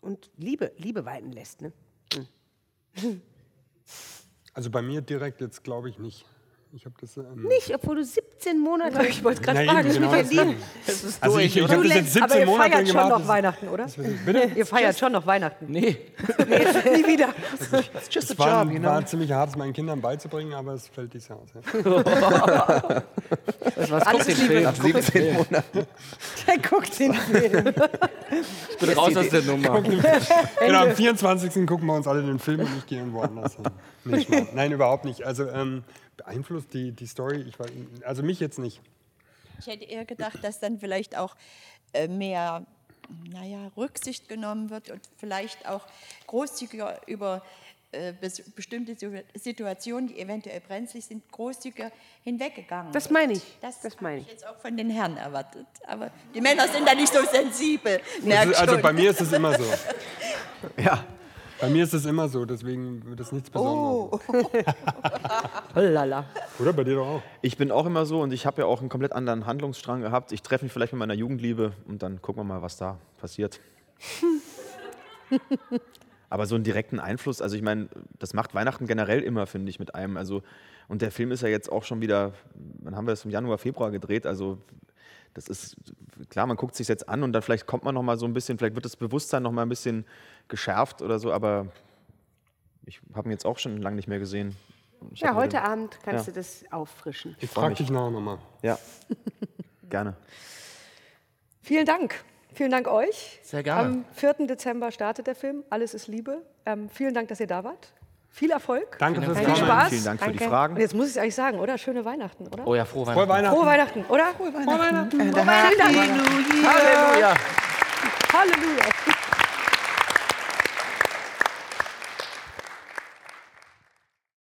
und Liebe, Liebe walten lässt. Ne? Hm. Also bei mir direkt jetzt glaube ich nicht. Ich habe das. Ähm Nicht, obwohl du 17 Monate. [laughs] Ich wollte gerade fragen, genau mit das dir. Das ist Also ich- ich hab das jetzt 17 Aber ihr Monate feiert schon noch Weihnachten, oder? Bitte? Ihr feiert schon noch Weihnachten. Nee. [laughs] Nie wieder. Es war, war ziemlich hart, es meinen Kindern beizubringen, aber es fällt dieses Jahr aus. Ja. [laughs] Das war's, Alles guck den. Nach 17 Monaten. Der guckt den Film. Ich bin raus aus der Nummer. genau, am 24. gucken wir uns alle den Film und ich gehe irgendwo anders hin. Nee. Nein, überhaupt nicht. Also ähm, beeinflusst die, die Story, ich weiß, also mich jetzt nicht. Ich hätte eher gedacht, dass dann vielleicht auch äh, mehr naja, Rücksicht genommen wird und vielleicht auch großzügiger über äh, bes- bestimmte Situ- Situationen, die eventuell brenzlig sind, großzügiger hinweggegangen Das meine ich. Das, das meine ich. jetzt auch von den Herren erwartet. Aber die Männer sind da nicht so sensibel. merk Also, also schon. bei mir ist es immer so. [laughs] Ja. Bei mir ist es immer so, deswegen wird es nichts Besonderes. Oh. [laughs] Lala. Oder bei dir doch auch. Ich bin auch immer so und ich habe ja auch einen komplett anderen Handlungsstrang gehabt. Ich treffe mich vielleicht mit meiner Jugendliebe und dann gucken wir mal, was da passiert. [laughs] Aber so einen direkten Einfluss, also ich meine, das macht Weihnachten generell immer, finde ich, mit einem. Also, und der Film ist ja jetzt auch schon wieder, wann haben wir das im Januar, Februar gedreht? Also das ist klar, man guckt sich jetzt an und dann vielleicht kommt man noch mal so ein bisschen, vielleicht wird das Bewusstsein noch mal ein bisschen geschärft oder so, aber ich habe ihn jetzt auch schon lange nicht mehr gesehen. Ich Ja, heute den- Abend kannst ja. du das auffrischen. Ich frage dich nachher nochmal. Ja, [laughs] gerne. Vielen Dank. Vielen Dank euch. Sehr gerne. Am 4. Dezember startet der Film. Alles ist Liebe. Ähm, vielen Dank, dass ihr da wart. Viel Erfolg. Danke fürs Viel Kommen. Spaß. Vielen Dank für die Danke. Fragen. Und jetzt muss ich es eigentlich sagen, oder? Schöne Weihnachten, oder? Oh ja, frohe Frohe Weihnachten. Weihnachten. Frohe Weihnachten, oder? Frohe Weihnachten. Vielen Dank. Halleluja. Halleluja.